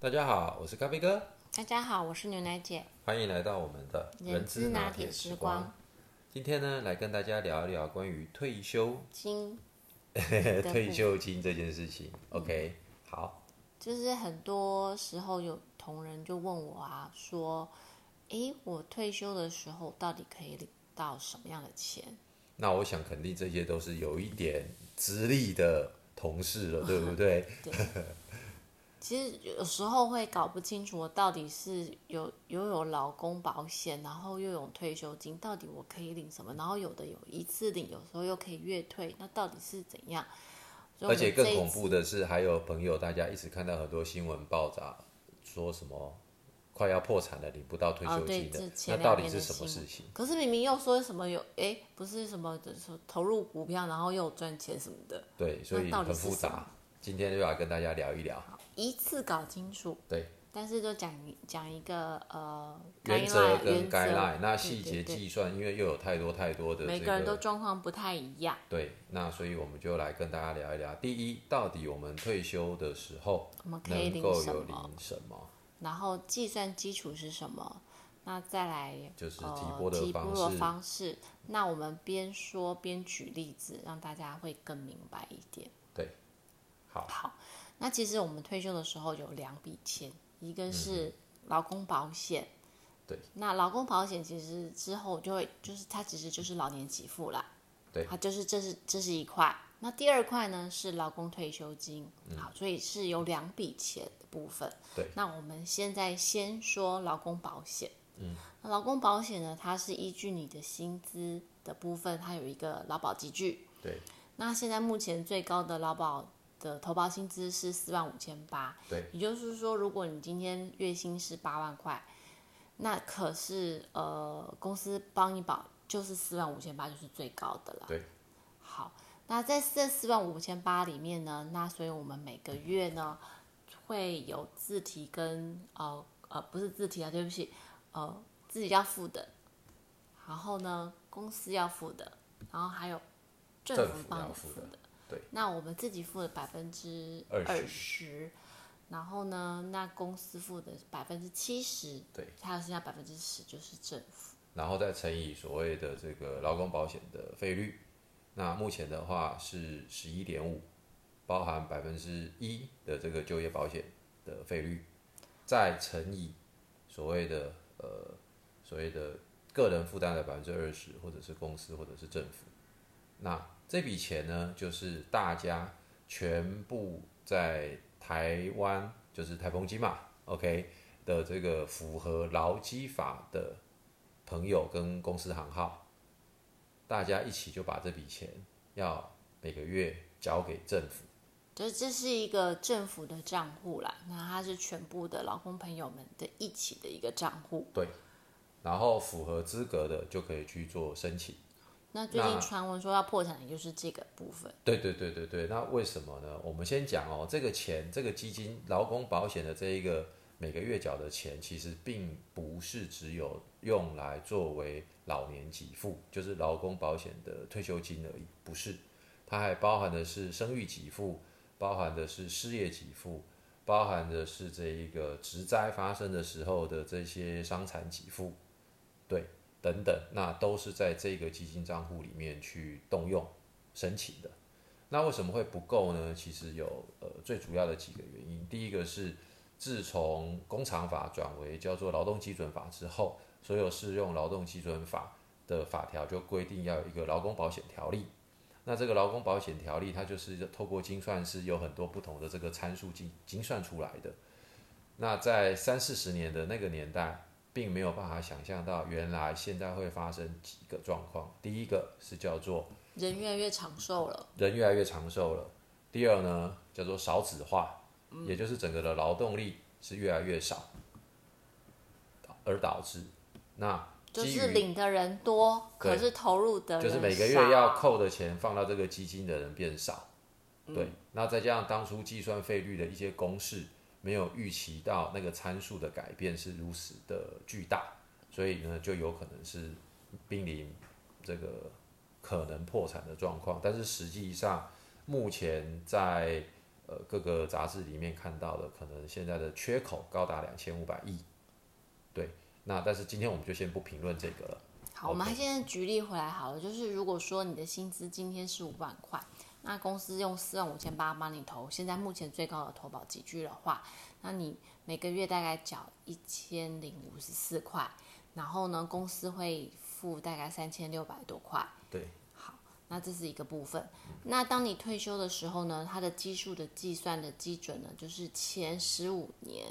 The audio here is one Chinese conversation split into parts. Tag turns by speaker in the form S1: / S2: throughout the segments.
S1: 大家好，我是咖啡哥，
S2: 大家好，我是牛奶姐。
S1: 欢迎来到我们的
S2: 人之拿铁时光。
S1: 今天呢，来跟大家聊一聊关于退休
S2: 金、
S1: 退休金这件事情。OK，好。
S2: 就是很多时候有同仁就问我啊，说：“诶，我退休的时候到底可以领到什么样的钱？”
S1: 那我想肯定这些都是有一点资历的同事了，对不对？
S2: 对。其实有时候会搞不清楚，我到底是有又有老公保险，然后又有退休金，到底我可以领什么？然后有的有一次领，有时候又可以月退，那到底是怎样？
S1: 而且更恐怖的是，还有朋友，大家一直看到很多新闻爆炸，说什么快要破产了，领不到退休金的，那到底是什么事情？
S2: 可是明明又说什么有，哎，不是什么说投入股票，然后又赚钱什么的。
S1: 对，所以很复杂。今天就要跟大家聊一聊，
S2: 一次搞清楚。
S1: 对。
S2: 但是就讲讲一个呃
S1: 原则跟该赖，那细节计算，因为又有太多太多的
S2: 每个人都状况不太一样。
S1: 对，那所以我们就来跟大家聊一聊。第一，到底我们退休的时候
S2: 我们可以领
S1: 什么？
S2: 然后计算基础是什么？那再来
S1: 就是提拨的
S2: 方式。那我们边说边举例子，让大家会更明白一点。
S1: 对，好。
S2: 好，那其实我们退休的时候有两笔钱。一个是劳工保险，
S1: 对，
S2: 那劳工保险其实之后就会就是它其实就是老年给付啦，
S1: 对，
S2: 它就是这是这是一块，那第二块呢是劳工退休金，好，所以是有两笔钱的部分，
S1: 对，
S2: 那我们现在先说劳工保险，嗯，那劳工保险呢，它是依据你的薪资的部分，它有一个劳保集聚，
S1: 对，
S2: 那现在目前最高的劳保。的投保薪资是四万五千八，
S1: 对，
S2: 也就是说，如果你今天月薪是八万块，那可是呃，公司帮你保就是四万五千八，就是最高的了。
S1: 对，
S2: 好，那在这四万五千八里面呢，那所以我们每个月呢会有自提跟呃呃不是自提啊，对不起，呃自己要付的，然后呢公司要付的，然后还有政府帮你付的。
S1: 对，
S2: 那我们自己付了百分之二十，然后呢，那公司付的百分之七十，
S1: 对，
S2: 还有剩下百分之十就是政府，
S1: 然后再乘以所谓的这个劳工保险的费率，那目前的话是十一点五，包含百分之一的这个就业保险的费率，再乘以所谓的呃所谓的个人负担的百分之二十，或者是公司或者是政府，那。这笔钱呢，就是大家全部在台湾，就是台风金嘛，OK 的这个符合劳基法的朋友跟公司行号，大家一起就把这笔钱要每个月交给政府。
S2: 这这是一个政府的账户啦，那它是全部的劳工朋友们的一起的一个账户。
S1: 对，然后符合资格的就可以去做申请。
S2: 那最近传闻说要破产，也就是这个部分。
S1: 对对对对对，那为什么呢？我们先讲哦，这个钱，这个基金劳工保险的这一个每个月缴的钱，其实并不是只有用来作为老年给付，就是劳工保险的退休金而已，不是，它还包含的是生育给付，包含的是失业给付，包含的是这一个职灾发生的时候的这些伤残给付，对。等等，那都是在这个基金账户里面去动用申请的。那为什么会不够呢？其实有呃最主要的几个原因。第一个是自从工厂法转为叫做劳动基准法之后，所有适用劳动基准法的法条就规定要有一个劳工保险条例。那这个劳工保险条例它就是透过精算师有很多不同的这个参数精精算出来的。那在三四十年的那个年代。并没有办法想象到，原来现在会发生几个状况。第一个是叫做
S2: 人越来越长寿了，
S1: 人越来越长寿了。第二呢，叫做少子化，也就是整个的劳动力是越来越少，而导致那
S2: 就是领的人多，可是投入的
S1: 就是每个月要扣的钱放到这个基金的人变少。对，那再加上当初计算费率的一些公式。没有预期到那个参数的改变是如此的巨大，所以呢就有可能是濒临这个可能破产的状况。但是实际上，目前在呃各个杂志里面看到的，可能现在的缺口高达两千五百亿。对，那但是今天我们就先不评论这个了。
S2: 好，我们现在举例回来好了，就是如果说你的薪资今天是五万块，那公司用四万五千八帮你投，现在目前最高的投保集聚的话，那你每个月大概缴一千零五十四块，然后呢，公司会付大概三千六百多块。
S1: 对，
S2: 好，那这是一个部分。那当你退休的时候呢，它的基数的计算的基准呢，就是前十五年，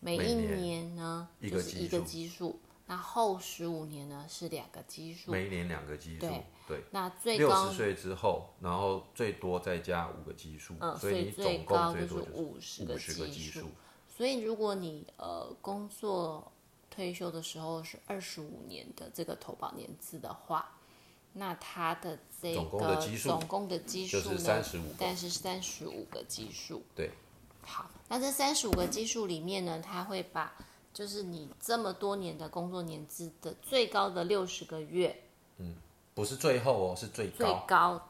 S2: 每一年呢就是一个基数。那后十五年呢是两个基数，
S1: 每一年两个基数，对。
S2: 那最
S1: 六十岁之后，然后最多再加五个基数，
S2: 嗯，
S1: 所以你
S2: 最
S1: 高
S2: 就是
S1: 五
S2: 十
S1: 个
S2: 基
S1: 数。
S2: 所以如果你呃工作退休的时候是二十五年的这个投保年资的话，那它的这个总共的基数呢，但是三十五个基数。
S1: 对。
S2: 好，那这三十五个基数里面呢，它会把就是你这么多年的工作年资的最高的六十个月，
S1: 嗯，不是最后哦，是最高。
S2: 最高，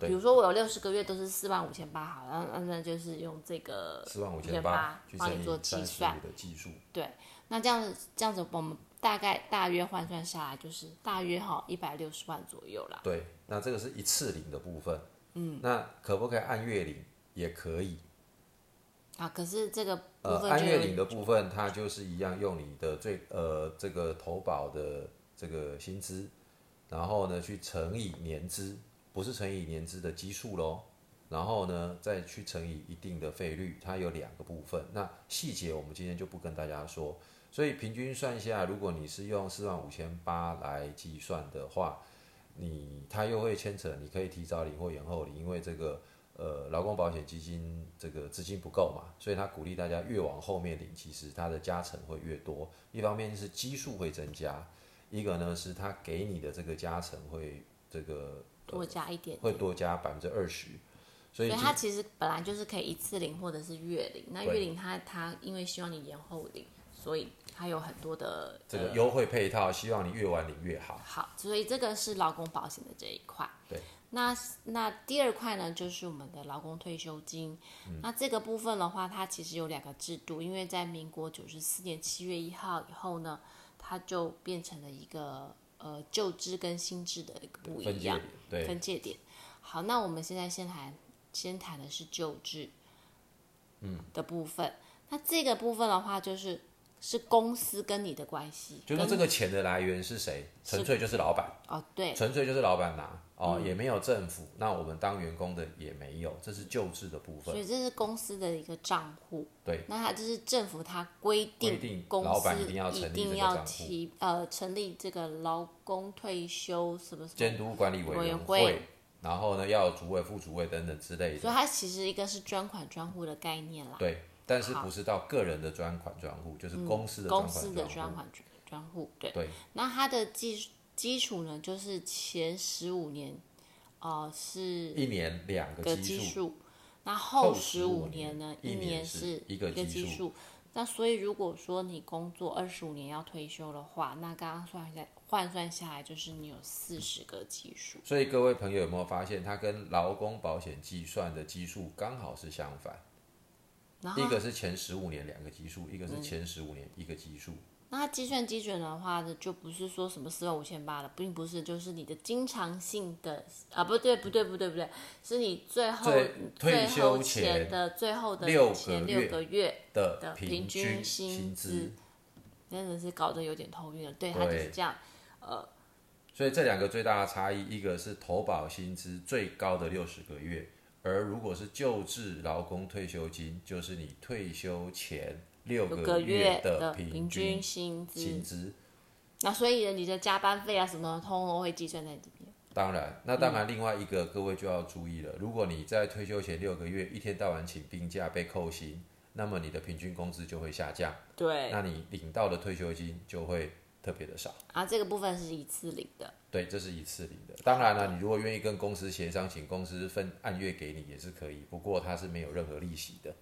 S2: 比如说我有六十个月都是四万五千八，好，那那就是用这个
S1: 四万五千八
S2: 帮你做计算
S1: 的技术。
S2: 对，那这样子这样子我们大概大约换算下来就是大约哈一百六十万左右啦。
S1: 对，那这个是一次领的部分，嗯，那可不可以按月领？也可以。
S2: 啊，可是这个
S1: 呃，按月领的部分，它就是一样用你的最呃这个投保的这个薪资，然后呢去乘以年资，不是乘以年资的基数喽，然后呢再去乘以一定的费率，它有两个部分，那细节我们今天就不跟大家说，所以平均算下，如果你是用四万五千八来计算的话，你它又会牵扯，你可以提早领或延后领，因为这个。呃，劳工保险基金这个资金不够嘛，所以他鼓励大家越往后面领，其实它的加成会越多。一方面是基数会增加，一个呢是他给你的这个加成会这个
S2: 多加一点，
S1: 会多加百分之二十。
S2: 所以它其实本来就是可以一次领或者是月领，那月领它它因为希望你延后领，所以它有很多的
S1: 这个优惠配套，希望你越晚领越好。
S2: 好，所以这个是劳工保险的这一块。
S1: 对。
S2: 那那第二块呢，就是我们的劳工退休金。那这个部分的话，它其实有两个制度，因为在民国九十四年七月一号以后呢，它就变成了一个呃旧制跟新制的一个不一样分界点。好，那我们现在先谈先谈的是旧制，嗯的部分。那这个部分的话，就是是公司跟你的关系，
S1: 就是这个钱的来源是谁？纯粹就是老板
S2: 哦，对，
S1: 纯粹就是老板拿。哦，也没有政府，那我们当员工的也没有，这是救治的部分。
S2: 所以这是公司的一个账户。
S1: 对。
S2: 那它就是政府它规定，公司
S1: 一定要成
S2: 立提呃成立这个劳工退休什么什么
S1: 监督管理委员会，然后呢要主委、副主委等等之类的。
S2: 所以它其实一个是专款专户的概念啦。
S1: 对，但是不是到个人的专款专户，就是公司的
S2: 公司的专款专户。对。
S1: 对。
S2: 那它的技基础呢，就是前十五年，呃，是
S1: 一年两个基数，
S2: 那后十五年呢，
S1: 一
S2: 年
S1: 是
S2: 一个
S1: 基数。
S2: 那所以如果说你工作二十五年要退休的话，那刚刚算下换算下来就是你有四十个基数。
S1: 所以各位朋友有没有发现，它跟劳工保险计算的基数刚好是相反？一个是前十五年两个基数，一个是前十五年一个基数。
S2: 那它计算基准的话呢，就不是说什么四万五千八了，并不是，就是你的经常性的啊，不对，不对，不对，不对，是你最后
S1: 退休
S2: 前的最后的前六个月的平均薪资，真的是搞得有点头晕了。对，它就是这样，呃，
S1: 所以这两个最大的差异，一个是投保薪资最高的六十个月，而如果是救治劳工退休金，就是你退休前。六个月的平均薪资，
S2: 那所以你的加班费啊什么，通通会计算在里面。
S1: 当然，那当然，另外一个各位就要注意了，如果你在退休前六个月一天到晚请病假被扣薪，那么你的平均工资就会下降。
S2: 对，
S1: 那你领到的退休金就会特别的少。
S2: 啊，这个部分是一次领的。
S1: 对，这是一次领的。当然了，你如果愿意跟公司协商，请公司分按月给你也是可以，不过它是没有任何利息的。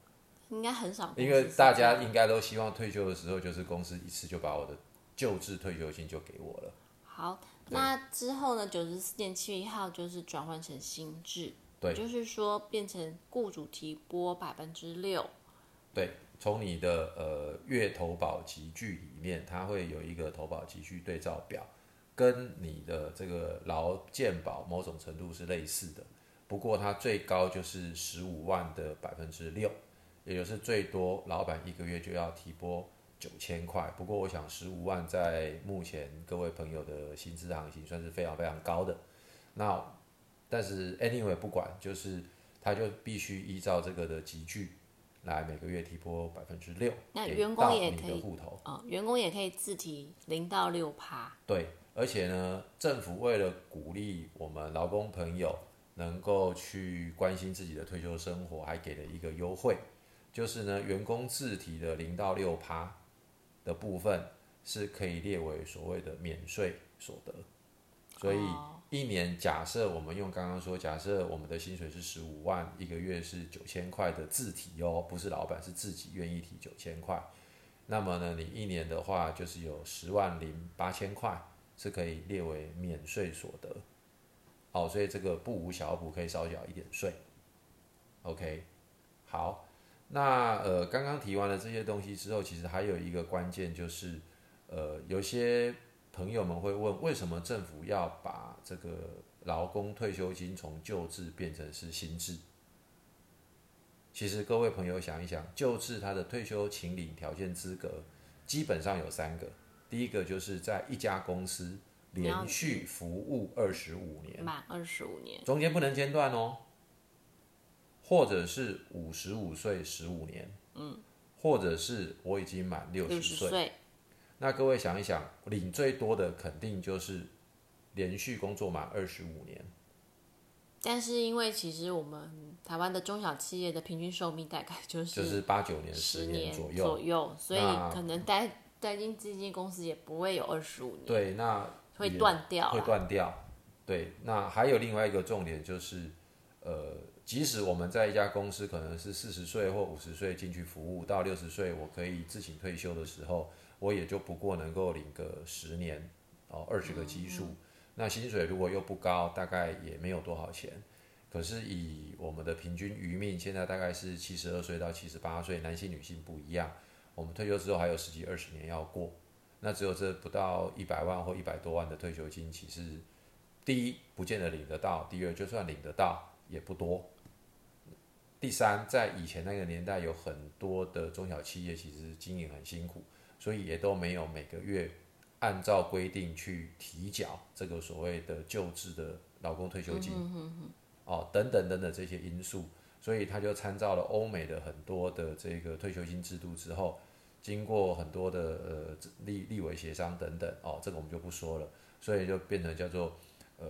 S2: 应该很少，
S1: 因为大家应该都希望退休的时候，就是公司一次就把我的旧制退休金就给我了。
S2: 好，那之后呢？九十四年七月一号就是转换成新制。
S1: 对
S2: 就是说变成雇主提拨百分之六，
S1: 对，从你的呃月投保集聚里面，它会有一个投保集聚对照表，跟你的这个劳健保某种程度是类似的。不过它最高就是十五万的百分之六，也就是最多老板一个月就要提拨九千块。不过我想十五万在目前各位朋友的薪资行情算是非常非常高的。那但是 anyway 不管，就是他就必须依照这个的集聚来每个月提拨百分之六，
S2: 那员工也可以
S1: 户头。
S2: 啊、员工也可以自提零到六趴，
S1: 对，而且呢，政府为了鼓励我们劳工朋友能够去关心自己的退休生活，还给了一个优惠，就是呢，员工自提的零到六趴的部分是可以列为所谓的免税所得。所以
S2: 哦
S1: 一年，假设我们用刚刚说，假设我们的薪水是十五万，一个月是九千块的自提哦，不是老板是自己愿意提九千块。那么呢，你一年的话就是有十万零八千块是可以列为免税所得。哦，所以这个不无小补，可以少缴一点税。OK，好，那呃，刚刚提完了这些东西之后，其实还有一个关键就是，呃，有些朋友们会问，为什么政府要把这个劳工退休金从旧制变成是新制？其实各位朋友想一想，旧制它的退休请领条件资格基本上有三个，第一个就是在一家公司连续服务二十五年，
S2: 满二十五年，
S1: 中间不能间断哦，或者是五十五岁十五年，嗯，或者是我已经满六
S2: 六
S1: 十岁。那各位想一想，领最多的肯定就是连续工作满二十五年。
S2: 但是因为其实我们台湾的中小企业的平均寿命大概就是
S1: 就是八九年、十
S2: 十年
S1: 左右左。
S2: 右，所以可能待待进基金公司也不会有二十五年，
S1: 对，那
S2: 会断掉会
S1: 断掉。对，那还有另外一个重点就是，呃，即使我们在一家公司可能是四十岁或五十岁进去服务，到六十岁我可以自行退休的时候，我也就不过能够领个十年哦，二十个基数。那薪水如果又不高，大概也没有多少钱。可是以我们的平均余命，现在大概是七十二岁到七十八岁，男性女性不一样。我们退休之后还有十几二十年要过，那只有这不到一百万或一百多万的退休金，其实第一不见得领得到，第二就算领得到也不多。第三，在以前那个年代，有很多的中小企业其实经营很辛苦，所以也都没有每个月按照规定去提缴这个所谓的旧制的劳工退休金，哦，等等等等这些因素，所以他就参照了欧美的很多的这个退休金制度之后，经过很多的呃立立委协商等等，哦，这个我们就不说了，所以就变成叫做呃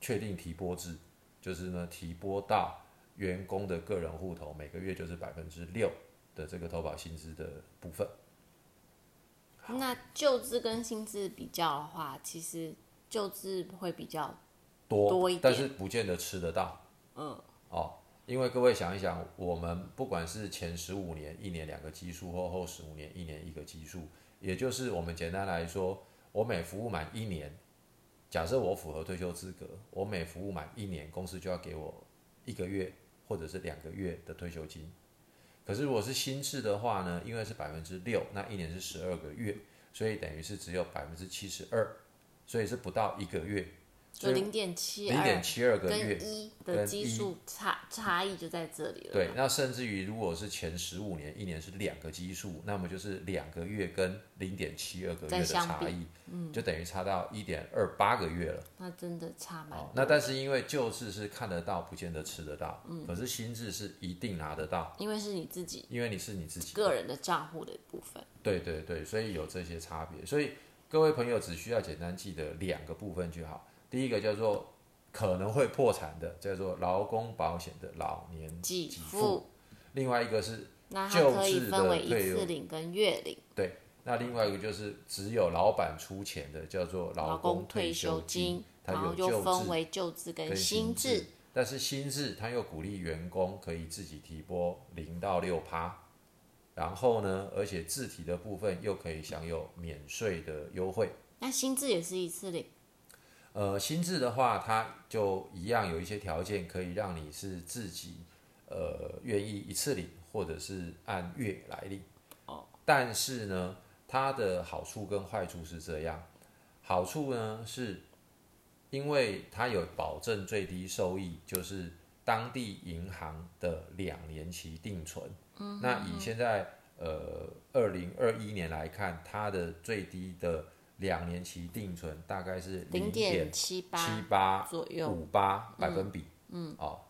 S1: 确定提拨制，就是呢提拨到员工的个人户头，每个月就是百分之六的这个投保薪资的部分。
S2: 那旧制跟新制比较的话，其实旧制会比较
S1: 多，
S2: 多一点
S1: 但是不见得吃得到。嗯，哦，因为各位想一想，我们不管是前十五年一年两个基数，或后十五年一年一个基数，也就是我们简单来说，我每服务满一年，假设我符合退休资格，我每服务满一年，公司就要给我一个月或者是两个月的退休金。可是如果是新制的话呢，因为是百分之六，那一年是十二个月，所以等于是只有百分之七十二，所以是不到一个月，
S2: 就零点七
S1: 零点七二个月
S2: 跟。一的基数差差异就在这里了。
S1: 对，，那甚至于如果是前十五年，一年是两个基数，那么就是两个月跟零点七二个月的差异，嗯，就等于差到一点二八个月了。
S2: 那真的差蛮
S1: 哦
S2: 多，
S1: 那但是因为旧制是看得到，不见得吃得到，嗯，可是新制是一定拿得到，
S2: 因为是你自己
S1: 因为你是你自己
S2: 个人的账户的部分。
S1: 对对对，所以有这些差别，所以各位朋友只需要简单记得两个部分就好。第一个叫做可能会破产的，叫做劳工保险的老年
S2: 给
S1: 给
S2: 付
S1: 付；另外一个是
S2: 那它可以分为一
S1: 的退休
S2: 次领跟月领。
S1: 对，那另外一个就是只有老板出钱的，叫做劳
S2: 劳
S1: 工
S2: 工退
S1: 休
S2: 休金，
S1: 它有旧
S2: 又分
S1: 制
S2: 为旧制跟
S1: 跟
S2: 新
S1: 制
S2: 制。。
S1: 但是新制它又鼓励员工可以自己提拨零到六趴，然后呢，而且自提的部分又可以享有免税的优惠。
S2: 那新制也是一次领，
S1: 呃，新制的话，它就一样有一些条件可以让你是自己呃愿意一次领，或者是按月来领。
S2: 哦。
S1: 但是呢，它的好处跟坏处是这样，好处呢是，因为它有保证最低收益，就是当地银行的两年期定存。嗯。那以现在呃二零二一年来看，它的最低的两年期定存大概是
S2: 零点七
S1: 八七八
S2: 左右
S1: 五八百分比。嗯。哦。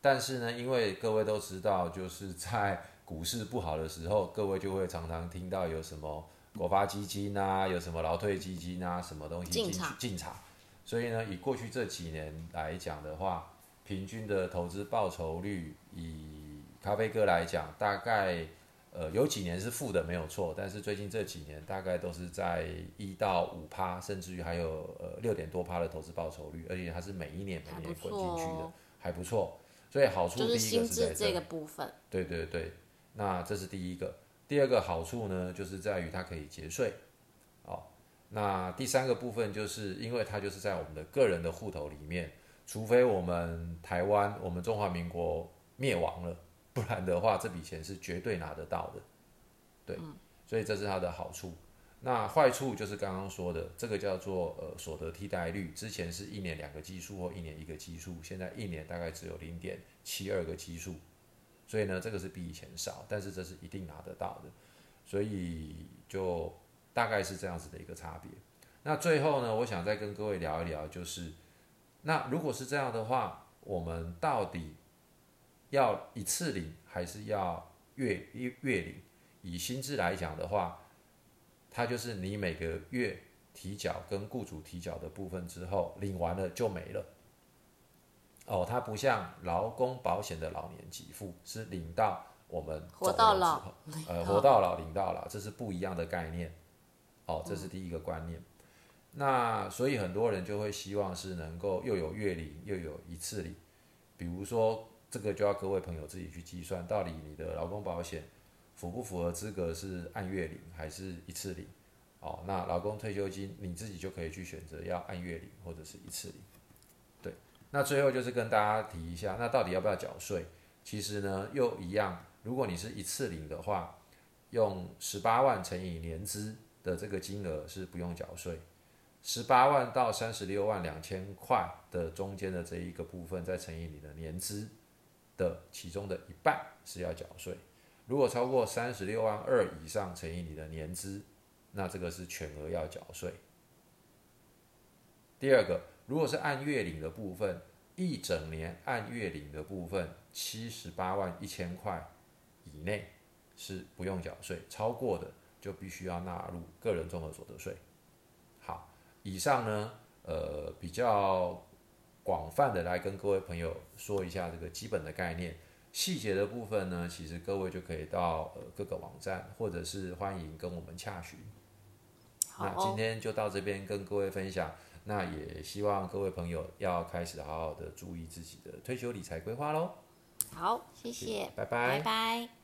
S1: 但是呢，因为各位都知道，就是在股市不好的时候，各位就会常常听到有什么国发基金啊，有什么劳退基金啊，什么东西进去进场。所以呢，以过去这几年来讲的话，平均的投资报酬率，以咖啡哥来讲，大概呃有几年是负的没有错，但是最近这几年大概都是在一到五趴，甚至于还有呃六点多趴的投资报酬率，而且它是每一年每年滚进去的，还不错。所以好处第一个是在
S2: 这个部分，
S1: 对对对。那这是第一个，第二个好处呢，就是在于它可以节税，哦，那第三个部分就是因为它就是在我们的个人的户头里面，除非我们台湾、我们中华民国灭亡了，不然的话，这笔钱是绝对拿得到的，对，所以这是它的好处。那坏处就是刚刚说的，这个叫做呃所得替代率，之前是一年两个基数或一年一个基数，现在一年大概只有零点七二个基数。所以呢，这个是比以前少，但是这是一定拿得到的，所以就大概是这样子的一个差别。那最后呢，我想再跟各位聊一聊，就是那如果是这样的话，我们到底要一次领还是要月月月领？以薪资来讲的话，它就是你每个月提缴跟雇主提缴的部分之后，领完了就没了。哦，它不像劳工保险的老年给付，是领到我们
S2: 活到老，
S1: 呃，活到老领到老，这是不一样的概念。哦，这是第一个观念。那所以很多人就会希望是能够又有月领又有一次领。比如说这个就要各位朋友自己去计算，到底你的劳工保险符不符合资格是按月领还是一次领？哦，那劳工退休金你自己就可以去选择要按月领或者是一次领。对那最后就是跟大家提一下，那到底要不要缴税？其实呢，又一样，如果你是一次领的话，用十八万乘以年资的这个金额是不用缴税，十八万到三十六万两千块的中间的这一个部分，再乘以你的年资的其中的一半是要缴税。如果超过三十六万二以上乘以你的年资，那这个是全额要缴税。第二个。如果是按月领的部分，一整年按月领的部分，七十八万一千块以内是不用缴税，超过的就必须要纳入个人综合所得税。好，以上呢，呃，比较广泛的来跟各位朋友说一下这个基本的概念，细节的部分呢，其实各位就可以到呃各个网站，或者是欢迎跟我们洽询。那今天就到这边跟各位分享。那也希望各位朋友要开始好好的注意自己的退休理财规划喽。
S2: 好，谢谢，
S1: 拜拜，
S2: 拜拜。